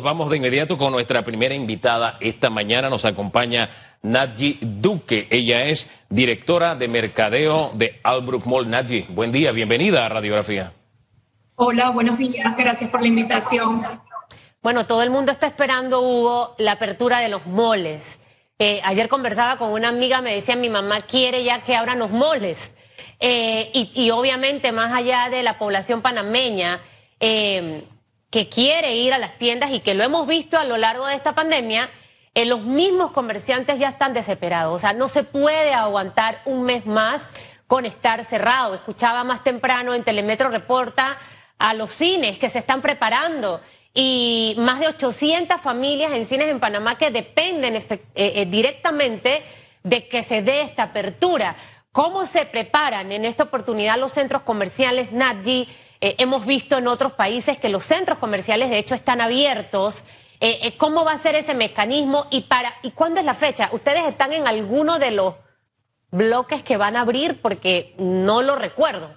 Vamos de inmediato con nuestra primera invitada. Esta mañana nos acompaña Nadji Duque. Ella es directora de mercadeo de Albrook Mall. Nadji, buen día, bienvenida a Radiografía. Hola, buenos días, gracias por la invitación. Bueno, todo el mundo está esperando, Hugo, la apertura de los moles. Eh, ayer conversaba con una amiga, me decía, mi mamá quiere ya que abran los moles. Eh, y, obviamente, más allá de la población panameña, eh, que quiere ir a las tiendas y que lo hemos visto a lo largo de esta pandemia, eh, los mismos comerciantes ya están desesperados. O sea, no se puede aguantar un mes más con estar cerrado. Escuchaba más temprano en Telemetro Reporta a los cines que se están preparando y más de 800 familias en cines en Panamá que dependen eh, eh, directamente de que se dé esta apertura. ¿Cómo se preparan en esta oportunidad los centros comerciales Nadji? Eh, hemos visto en otros países que los centros comerciales de hecho están abiertos. Eh, eh, ¿Cómo va a ser ese mecanismo y para y cuándo es la fecha? ¿Ustedes están en alguno de los bloques que van a abrir? Porque no lo recuerdo.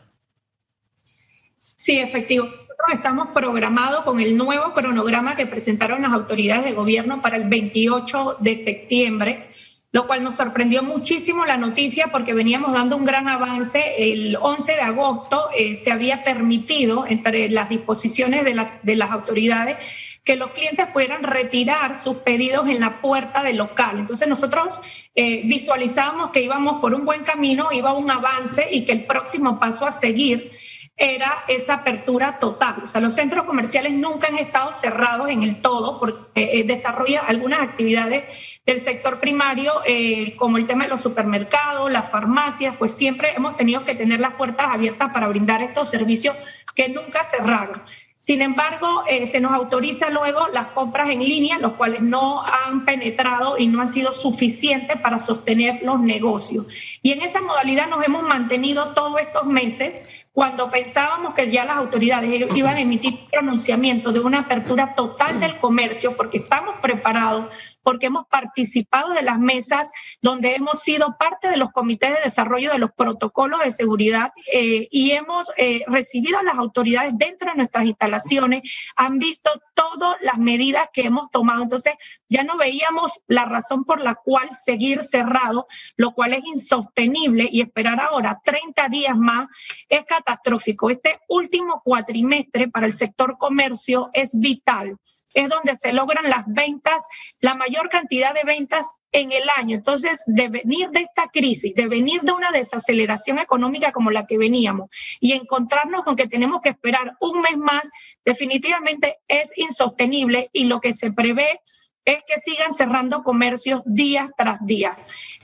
Sí, efectivo. Nosotros estamos programados con el nuevo cronograma que presentaron las autoridades de gobierno para el 28 de septiembre lo cual nos sorprendió muchísimo la noticia porque veníamos dando un gran avance. El 11 de agosto eh, se había permitido, entre las disposiciones de las, de las autoridades, que los clientes pudieran retirar sus pedidos en la puerta del local. Entonces nosotros eh, visualizamos que íbamos por un buen camino, iba un avance y que el próximo paso a seguir era esa apertura total. O sea, los centros comerciales nunca han estado cerrados en el todo porque eh, desarrolla algunas actividades del sector primario, eh, como el tema de los supermercados, las farmacias, pues siempre hemos tenido que tener las puertas abiertas para brindar estos servicios que nunca cerraron. Sin embargo, eh, se nos autoriza luego las compras en línea, los cuales no han penetrado y no han sido suficientes para sostener los negocios. Y en esa modalidad nos hemos mantenido todos estos meses cuando pensábamos que ya las autoridades iban a emitir pronunciamiento de una apertura total del comercio, porque estamos preparados, porque hemos participado de las mesas donde hemos sido parte de los comités de desarrollo de los protocolos de seguridad eh, y hemos eh, recibido a las autoridades dentro de nuestras instalaciones, han visto todas las medidas que hemos tomado. Entonces, ya no veíamos la razón por la cual seguir cerrado, lo cual es insostenible y esperar ahora 30 días más es catastrófico. Este último cuatrimestre para el sector comercio es vital. Es donde se logran las ventas, la mayor cantidad de ventas en el año. Entonces, de venir de esta crisis, de venir de una desaceleración económica como la que veníamos y encontrarnos con que tenemos que esperar un mes más, definitivamente es insostenible y lo que se prevé es que sigan cerrando comercios día tras día.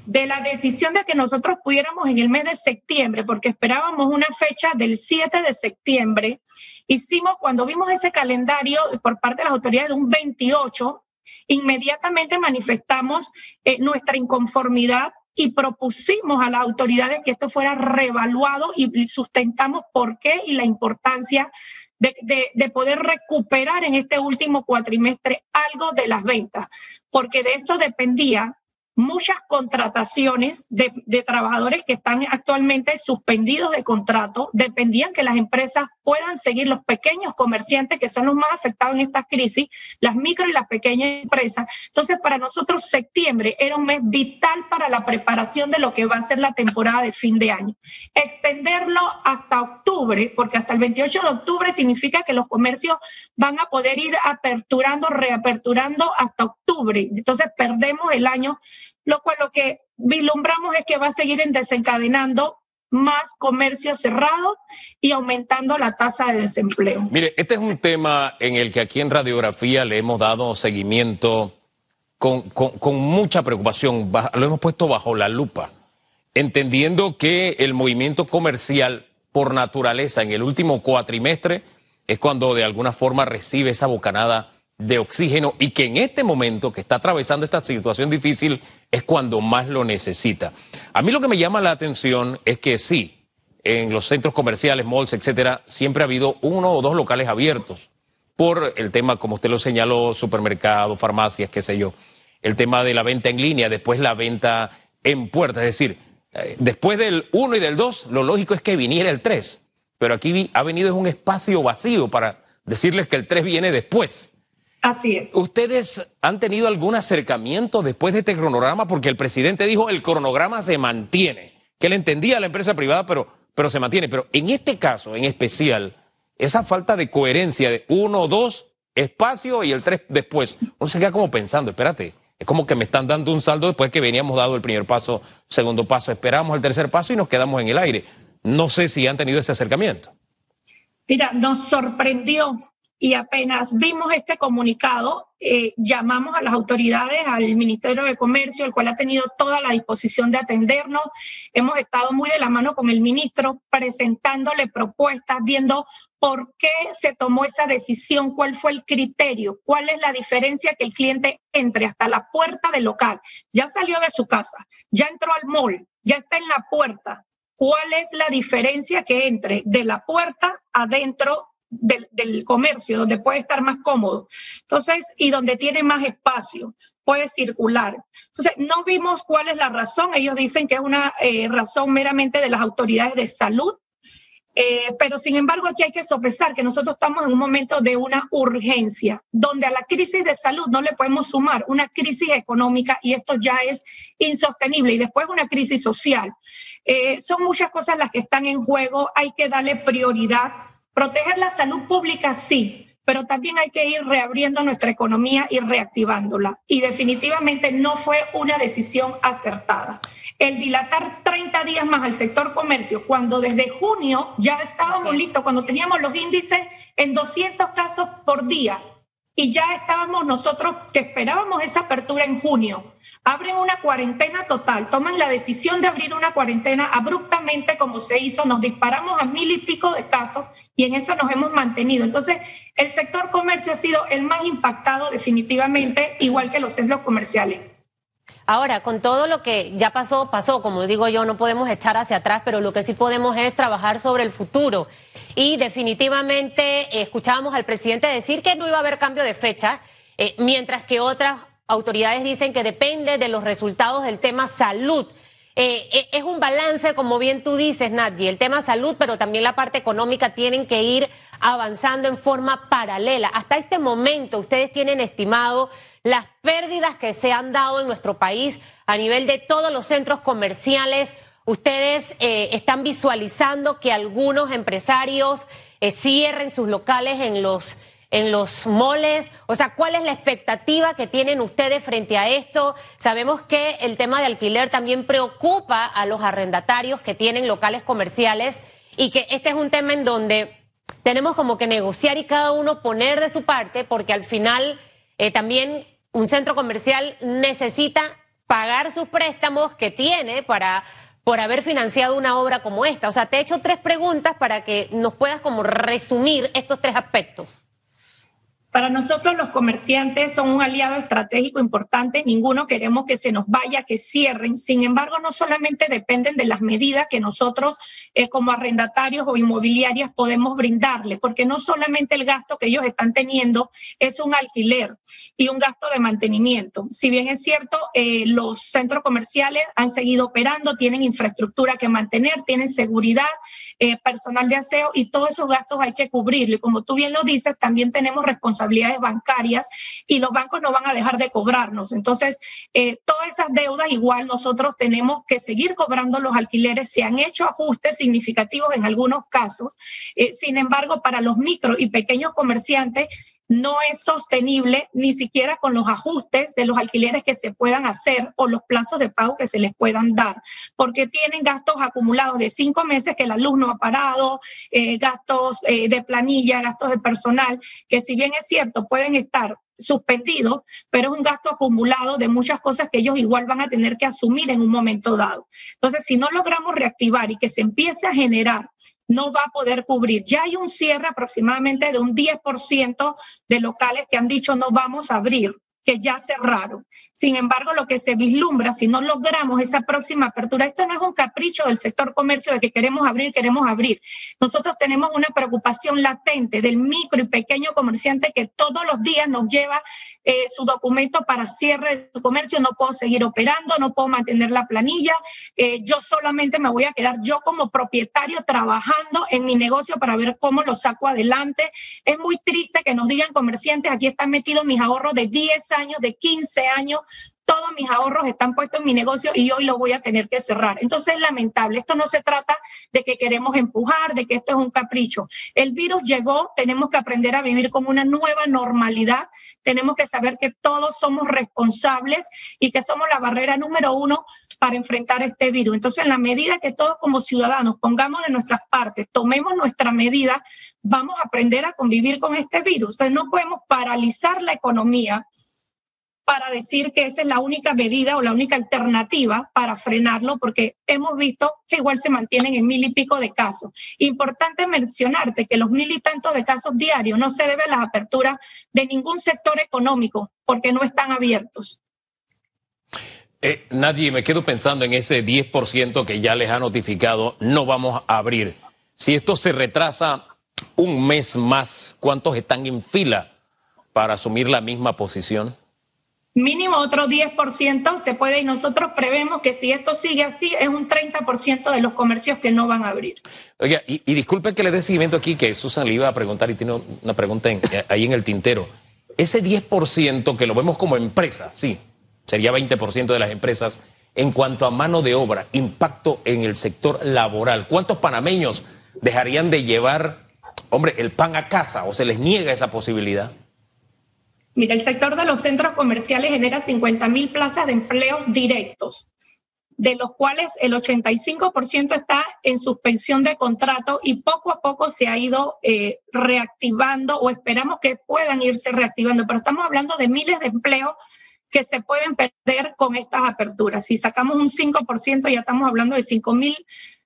De la decisión de que nosotros pudiéramos en el mes de septiembre, porque esperábamos una fecha del 7 de septiembre, hicimos, cuando vimos ese calendario por parte de las autoridades de un 28, inmediatamente manifestamos eh, nuestra inconformidad y propusimos a las autoridades que esto fuera reevaluado y sustentamos por qué y la importancia de, poder recuperar en este último cuatrimestre algo de las ventas, porque de esto dependía muchas contrataciones de, trabajadores que están actualmente suspendidos de contrato, dependían que las empresas puedan seguir los pequeños comerciantes que son los más afectados en esta crisis, las micro y las pequeñas empresas. Entonces, para nosotros septiembre era un mes vital para la preparación de lo que va a ser la temporada de fin de año. Extenderlo hasta octubre, porque hasta el 28 de octubre significa que los comercios van a poder ir aperturando, reaperturando hasta octubre. Entonces, perdemos el año lo cual lo que vislumbramos es que va a seguir desencadenando más comercio cerrado y aumentando la tasa de desempleo. Mire, este es un tema en el que aquí en Radiografía le hemos dado seguimiento con, con mucha preocupación, lo hemos puesto bajo la lupa, entendiendo que el movimiento comercial por naturaleza en el último cuatrimestre es cuando de alguna forma recibe esa bocanada de oxígeno y que en este momento que está atravesando esta situación difícil es cuando más lo necesita. A mí lo que me llama la atención es que sí, en los centros comerciales, malls, etcétera, siempre ha habido uno o dos locales abiertos por el tema, como usted lo señaló, supermercados, farmacias, qué sé yo, el tema de la venta en línea, después la venta en puerta, es decir, eh, después del 1 y del 2, lo lógico es que viniera el 3, pero aquí ha venido un espacio vacío para decirles que el 3 viene después. Así es. ¿Ustedes han tenido algún acercamiento después de este cronograma? Porque el presidente dijo el cronograma se mantiene, que él entendía a la empresa privada, pero, pero se mantiene. Pero en este caso, en especial, esa falta de coherencia de uno, dos, espacio y el tres después, uno se queda como pensando, espérate, es como que me están dando un saldo después que veníamos dado el primer paso, segundo paso, esperamos el tercer paso y nos quedamos en el aire. No sé si han tenido ese acercamiento. Mira, nos sorprendió y apenas vimos este comunicado, eh, llamamos a las autoridades, al Ministerio de Comercio, el cual ha tenido toda la disposición de atendernos. Hemos estado muy de la mano con el ministro, presentándole propuestas, viendo por qué se tomó esa decisión, cuál fue el criterio, cuál es la diferencia que el cliente entre hasta la puerta del local. Ya salió de su casa, ya entró al mall, ya está en la puerta. ¿Cuál es la diferencia que entre de la puerta adentro del, comercio, donde puede estar más cómodo. Entonces, y donde tiene más espacio, puede circular. Entonces, no vimos cuál es la razón. Ellos dicen que es una eh, razón meramente de las autoridades de salud. Eh, pero sin embargo, aquí hay que sopesar que nosotros estamos en un momento de una urgencia, donde a la crisis de salud no le podemos sumar una crisis económica y esto ya es insostenible y después una crisis social. Eh, son muchas cosas las que están en juego, hay que darle prioridad Proteger la salud pública, sí, pero también hay que ir reabriendo nuestra economía y reactivándola. Y definitivamente no fue una decisión acertada. El dilatar 30 días más al sector comercio, cuando desde junio ya estábamos listos, cuando teníamos los índices en 200 casos por día, y ya estábamos nosotros que esperábamos esa apertura en junio. Abren una cuarentena total, toman la decisión de abrir una cuarentena abruptamente como se hizo, nos disparamos a mil y pico de casos y en eso nos hemos mantenido. Entonces, el sector comercio ha sido el más impactado definitivamente, igual que los centros comerciales. Ahora, con todo lo que ya pasó, pasó, como digo yo, no podemos echar hacia atrás, pero lo que sí podemos es trabajar sobre el futuro. Y definitivamente eh, escuchábamos al presidente decir que no iba a haber cambio de fecha, eh, mientras que otras autoridades dicen que depende de los resultados del tema salud. Eh, es un balance, como bien tú dices, Nadie, el tema salud, pero también la parte económica tienen que ir avanzando en forma paralela. Hasta este momento, ustedes tienen estimado las pérdidas que se han dado en nuestro país a nivel de todos los centros comerciales. Ustedes eh, están visualizando que algunos empresarios eh, cierren sus locales en los en los moles? O sea, ¿cuál es la expectativa que tienen ustedes frente a esto? Sabemos que el tema de alquiler también preocupa a los arrendatarios que tienen locales comerciales y que este es un tema en donde tenemos como que negociar y cada uno poner de su parte porque al final eh, también un centro comercial necesita pagar sus préstamos que tiene para por haber financiado una obra como esta. O sea, te he hecho tres preguntas para que nos puedas como resumir estos tres aspectos. Para nosotros los comerciantes son un aliado estratégico importante, ninguno queremos que se nos vaya, que cierren. Sin embargo, no solamente dependen de las medidas que nosotros eh, como arrendatarios o inmobiliarias podemos brindarles, porque no solamente el gasto que ellos están teniendo es un alquiler y un gasto de mantenimiento. Si bien es cierto, eh, los centros comerciales han seguido operando, tienen infraestructura que mantener, tienen seguridad, eh, personal de aseo y todos esos gastos hay que cubrirlo. Y como tú bien lo dices, también tenemos responsabilidad responsabilidades bancarias y los bancos no van a dejar de cobrarnos. Entonces, eh, todas esas deudas igual nosotros tenemos que seguir cobrando los alquileres. Se han hecho ajustes significativos en algunos casos. Eh, sin embargo, para los micro y pequeños comerciantes, no es sostenible ni siquiera con los ajustes de los alquileres que se puedan hacer o los plazos de pago que se les puedan dar, porque tienen gastos acumulados de cinco meses que la luz no ha parado, eh, gastos eh, de planilla, gastos de personal, que si bien es cierto, pueden estar suspendidos, pero es un gasto acumulado de muchas cosas que ellos igual van a tener que asumir en un momento dado. Entonces, si no logramos reactivar y que se empiece a generar no va a poder cubrir. Ya hay un cierre aproximadamente de un 10% de locales que han dicho no vamos a abrir. Que ya cerraron. Sin embargo, lo que se vislumbra, si no logramos esa próxima apertura, esto no es un capricho del sector comercio de que queremos abrir, queremos abrir. Nosotros tenemos una preocupación latente del micro y pequeño comerciante que todos los días nos lleva eh, su documento para cierre de su comercio, no puedo seguir operando, no puedo mantener la planilla, eh, yo solamente me voy a quedar yo como propietario trabajando en mi negocio para ver cómo lo saco adelante. Es muy triste que nos digan comerciantes, aquí están metidos mis ahorros de 10 años, de 15 años, todos mis ahorros están puestos en mi negocio y hoy lo voy a tener que cerrar. Entonces es lamentable. Esto no se trata de que queremos empujar, de que esto es un capricho. El virus llegó, tenemos que aprender a vivir con una nueva normalidad. Tenemos que saber que todos somos responsables y que somos la barrera número uno para enfrentar este virus. Entonces, en la medida que todos como ciudadanos pongamos de nuestras partes, tomemos nuestra medida, vamos a aprender a convivir con este virus. Entonces, no podemos paralizar la economía para decir que esa es la única medida o la única alternativa para frenarlo, porque hemos visto que igual se mantienen en mil y pico de casos. Importante mencionarte que los mil y tantos de casos diarios no se deben a las aperturas de ningún sector económico, porque no están abiertos. Eh, Nadie, me quedo pensando en ese 10% que ya les ha notificado, no vamos a abrir. Si esto se retrasa un mes más, ¿cuántos están en fila para asumir la misma posición? Mínimo otro 10% se puede y nosotros prevemos que si esto sigue así es un 30% de los comercios que no van a abrir. Oiga, y, y disculpen que le dé seguimiento aquí, que Susan le iba a preguntar y tiene una pregunta eh, ahí en el tintero. Ese 10% que lo vemos como empresa, sí, sería 20% de las empresas, en cuanto a mano de obra, impacto en el sector laboral, ¿cuántos panameños dejarían de llevar, hombre, el pan a casa o se les niega esa posibilidad? Mira, el sector de los centros comerciales genera 50 mil plazas de empleos directos, de los cuales el 85% está en suspensión de contrato y poco a poco se ha ido eh, reactivando o esperamos que puedan irse reactivando, pero estamos hablando de miles de empleos que se pueden perder con estas aperturas. Si sacamos un 5%, ya estamos hablando de 5 mil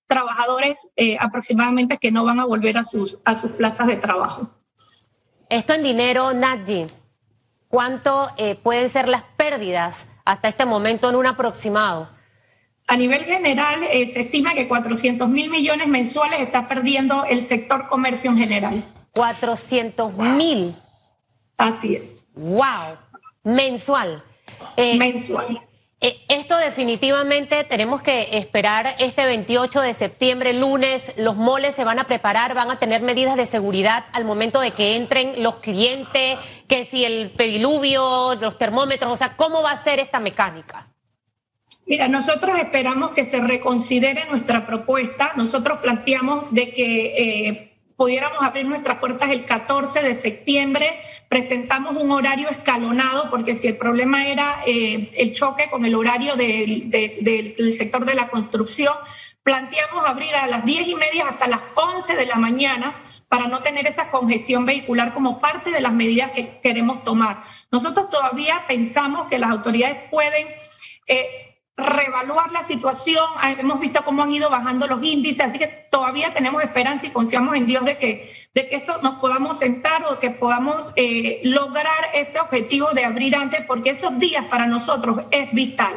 trabajadores eh, aproximadamente que no van a volver a sus, a sus plazas de trabajo. Esto en dinero, Nadji, ¿Cuánto eh, pueden ser las pérdidas hasta este momento en un aproximado? A nivel general, eh, se estima que 400 mil millones mensuales está perdiendo el sector comercio en general. 400 mil. Así es. ¡Wow! Mensual. Eh, Mensual. Eh, esto definitivamente tenemos que esperar este 28 de septiembre, lunes, los moles se van a preparar, van a tener medidas de seguridad al momento de que entren los clientes, que si el pediluvio, los termómetros, o sea, ¿cómo va a ser esta mecánica? Mira, nosotros esperamos que se reconsidere nuestra propuesta. Nosotros planteamos de que eh, pudiéramos abrir nuestras puertas el 14 de septiembre. Presentamos un horario escalonado porque si el problema era eh, el choque con el horario del, del, sector de la construcción, planteamos abrir a las 10 y media hasta las 11 de la mañana para no tener esa congestión vehicular como parte de las medidas que queremos tomar. Nosotros todavía pensamos que las autoridades pueden... Eh, reevaluar la situación. Ah, hemos visto cómo han ido bajando los índices, así que todavía tenemos esperanza y confiamos en Dios de que, de que esto nos podamos sentar o que podamos eh, lograr este objetivo de abrir antes, porque esos días para nosotros es vital.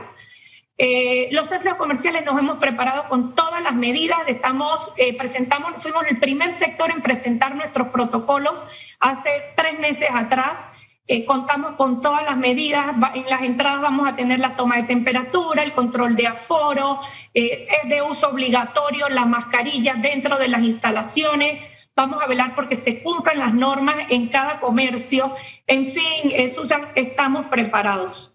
Eh, los centros comerciales nos hemos preparado con todas las medidas, estamos, eh, presentamos, fuimos el primer sector en presentar nuestros protocolos hace tres meses atrás. Eh, contamos con todas las medidas. En las entradas vamos a tener la toma de temperatura, el control de aforo, eh, es de uso obligatorio la mascarilla dentro de las instalaciones. Vamos a velar porque se cumplan las normas en cada comercio. En fin, eh, Susan, estamos preparados.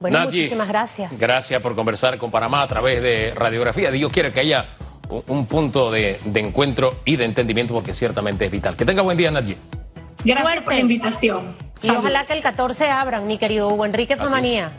Bueno, muchísimas gracias. Gracias por conversar con Panamá a través de radiografía. Dios quiere que haya un punto de, encuentro y de entendimiento porque ciertamente es vital. Que tenga buen día, Nadie. Gracias por la invitación. Y ojalá que el 14 abran, mi querido Hugo Enrique Fumanía.